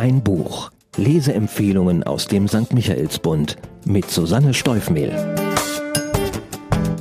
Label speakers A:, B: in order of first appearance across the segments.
A: Ein Buch. Leseempfehlungen aus dem St. Michaelsbund mit Susanne Steufmehl.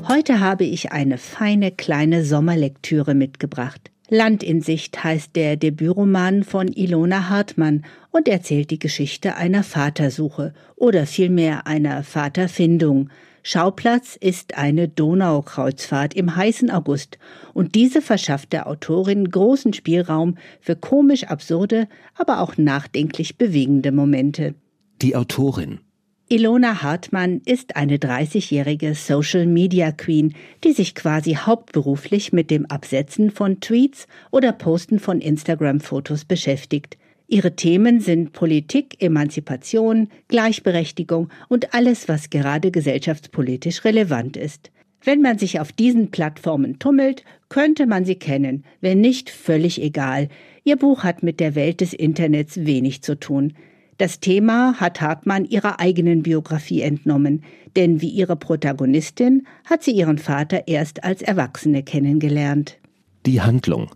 B: Heute habe ich eine feine kleine Sommerlektüre mitgebracht. Land in Sicht heißt der Debütroman von Ilona Hartmann und erzählt die Geschichte einer Vatersuche oder vielmehr einer Vaterfindung. Schauplatz ist eine Donaukreuzfahrt im heißen August und diese verschafft der Autorin großen Spielraum für komisch absurde, aber auch nachdenklich bewegende Momente.
A: Die Autorin
B: Ilona Hartmann ist eine 30-jährige Social Media Queen, die sich quasi hauptberuflich mit dem Absetzen von Tweets oder Posten von Instagram-Fotos beschäftigt. Ihre Themen sind Politik, Emanzipation, Gleichberechtigung und alles, was gerade gesellschaftspolitisch relevant ist. Wenn man sich auf diesen Plattformen tummelt, könnte man sie kennen, wenn nicht völlig egal. Ihr Buch hat mit der Welt des Internets wenig zu tun. Das Thema hat Hartmann ihrer eigenen Biografie entnommen, denn wie ihre Protagonistin hat sie ihren Vater erst als Erwachsene kennengelernt.
A: Die Handlung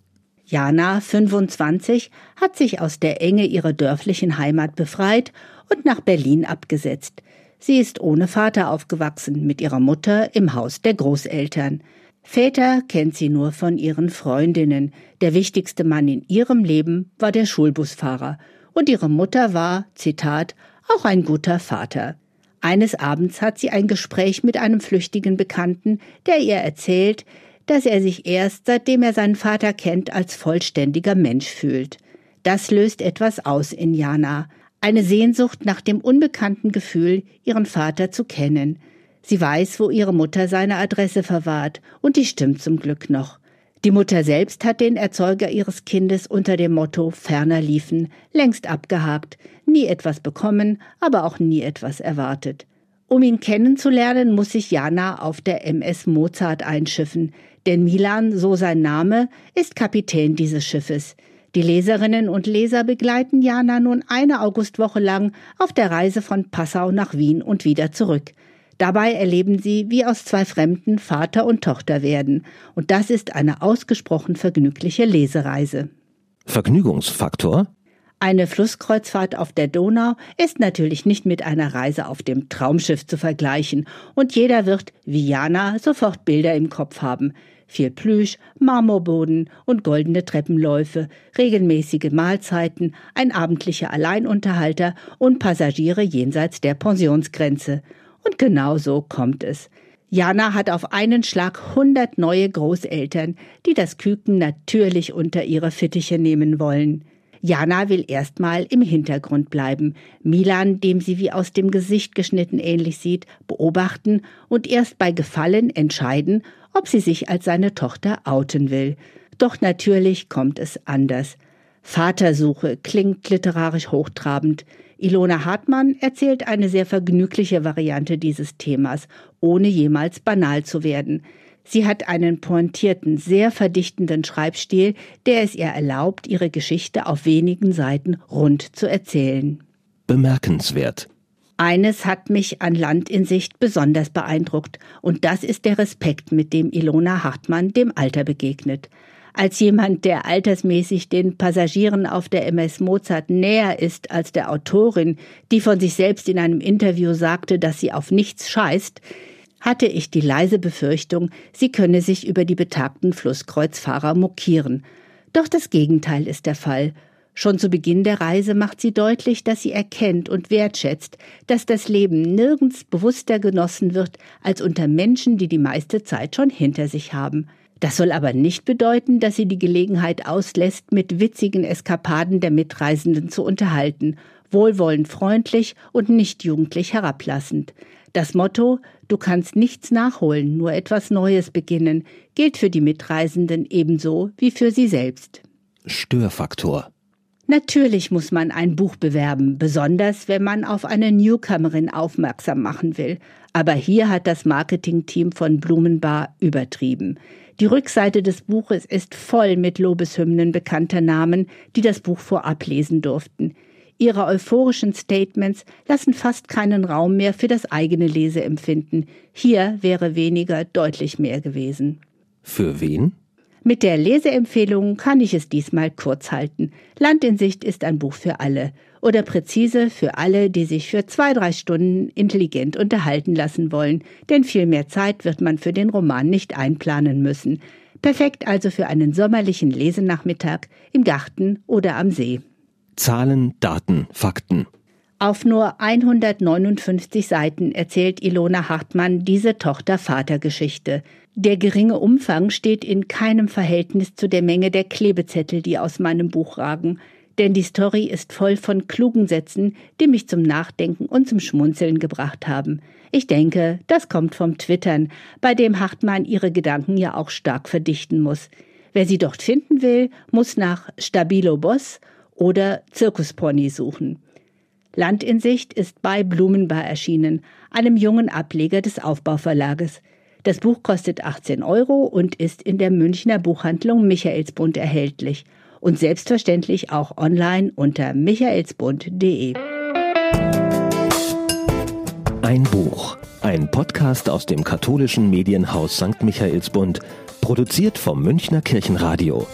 B: Jana, 25, hat sich aus der Enge ihrer dörflichen Heimat befreit und nach Berlin abgesetzt. Sie ist ohne Vater aufgewachsen, mit ihrer Mutter im Haus der Großeltern. Väter kennt sie nur von ihren Freundinnen. Der wichtigste Mann in ihrem Leben war der Schulbusfahrer. Und ihre Mutter war, Zitat, auch ein guter Vater. Eines Abends hat sie ein Gespräch mit einem flüchtigen Bekannten, der ihr erzählt, dass er sich erst seitdem er seinen Vater kennt als vollständiger Mensch fühlt. Das löst etwas aus in Jana, eine Sehnsucht nach dem unbekannten Gefühl, ihren Vater zu kennen. Sie weiß, wo ihre Mutter seine Adresse verwahrt, und die stimmt zum Glück noch. Die Mutter selbst hat den Erzeuger ihres Kindes unter dem Motto ferner liefen längst abgehakt, nie etwas bekommen, aber auch nie etwas erwartet. Um ihn kennenzulernen, muss sich Jana auf der MS Mozart einschiffen, denn Milan, so sein Name, ist Kapitän dieses Schiffes. Die Leserinnen und Leser begleiten Jana nun eine Augustwoche lang auf der Reise von Passau nach Wien und wieder zurück. Dabei erleben sie, wie aus zwei Fremden Vater und Tochter werden. Und das ist eine ausgesprochen vergnügliche Lesereise.
A: Vergnügungsfaktor?
B: Eine Flusskreuzfahrt auf der Donau ist natürlich nicht mit einer Reise auf dem Traumschiff zu vergleichen, und jeder wird, wie Jana, sofort Bilder im Kopf haben. Viel Plüsch, Marmorboden und goldene Treppenläufe, regelmäßige Mahlzeiten, ein abendlicher Alleinunterhalter und Passagiere jenseits der Pensionsgrenze. Und genau so kommt es. Jana hat auf einen Schlag hundert neue Großeltern, die das Küken natürlich unter ihre Fittiche nehmen wollen. Jana will erstmal im Hintergrund bleiben, Milan, dem sie wie aus dem Gesicht geschnitten ähnlich sieht, beobachten und erst bei Gefallen entscheiden, ob sie sich als seine Tochter outen will. Doch natürlich kommt es anders. Vatersuche klingt literarisch hochtrabend. Ilona Hartmann erzählt eine sehr vergnügliche Variante dieses Themas, ohne jemals banal zu werden. Sie hat einen pointierten, sehr verdichtenden Schreibstil, der es ihr erlaubt, ihre Geschichte auf wenigen Seiten rund zu erzählen.
A: Bemerkenswert.
B: Eines hat mich an Land in Sicht besonders beeindruckt, und das ist der Respekt, mit dem Ilona Hartmann dem Alter begegnet. Als jemand, der altersmäßig den Passagieren auf der MS Mozart näher ist als der Autorin, die von sich selbst in einem Interview sagte, dass sie auf nichts scheißt, hatte ich die leise Befürchtung, sie könne sich über die betagten Flusskreuzfahrer mokieren. Doch das Gegenteil ist der Fall. Schon zu Beginn der Reise macht sie deutlich, dass sie erkennt und wertschätzt, dass das Leben nirgends bewusster genossen wird als unter Menschen, die die meiste Zeit schon hinter sich haben. Das soll aber nicht bedeuten, dass sie die Gelegenheit auslässt, mit witzigen Eskapaden der Mitreisenden zu unterhalten, wohlwollend freundlich und nicht jugendlich herablassend. Das Motto Du kannst nichts nachholen, nur etwas Neues beginnen, gilt für die Mitreisenden ebenso wie für sie selbst.
A: Störfaktor.
B: Natürlich muss man ein Buch bewerben, besonders wenn man auf eine Newcomerin aufmerksam machen will. Aber hier hat das Marketingteam von Blumenbar übertrieben. Die Rückseite des Buches ist voll mit Lobeshymnen bekannter Namen, die das Buch vorab lesen durften. Ihre euphorischen Statements lassen fast keinen Raum mehr für das eigene Leseempfinden. Hier wäre weniger deutlich mehr gewesen.
A: Für wen?
B: Mit der Leseempfehlung kann ich es diesmal kurz halten. Land in Sicht ist ein Buch für alle. oder präzise für alle, die sich für zwei, drei Stunden intelligent unterhalten lassen wollen, denn viel mehr Zeit wird man für den Roman nicht einplanen müssen. Perfekt also für einen sommerlichen Lesenachmittag im Garten oder am See.
A: Zahlen, Daten, Fakten.
B: Auf nur 159 Seiten erzählt Ilona Hartmann diese Tochter-Vater-Geschichte. Der geringe Umfang steht in keinem Verhältnis zu der Menge der Klebezettel, die aus meinem Buch ragen. Denn die Story ist voll von klugen Sätzen, die mich zum Nachdenken und zum Schmunzeln gebracht haben. Ich denke, das kommt vom Twittern, bei dem Hartmann ihre Gedanken ja auch stark verdichten muss. Wer sie dort finden will, muss nach Stabilo Boss oder Zirkuspony suchen. Land in Sicht ist bei Blumenbar erschienen, einem jungen Ableger des Aufbauverlages. Das Buch kostet 18 Euro und ist in der Münchner Buchhandlung Michaelsbund erhältlich und selbstverständlich auch online unter michaelsbund.de.
A: Ein Buch, ein Podcast aus dem katholischen Medienhaus St. Michaelsbund, produziert vom Münchner Kirchenradio.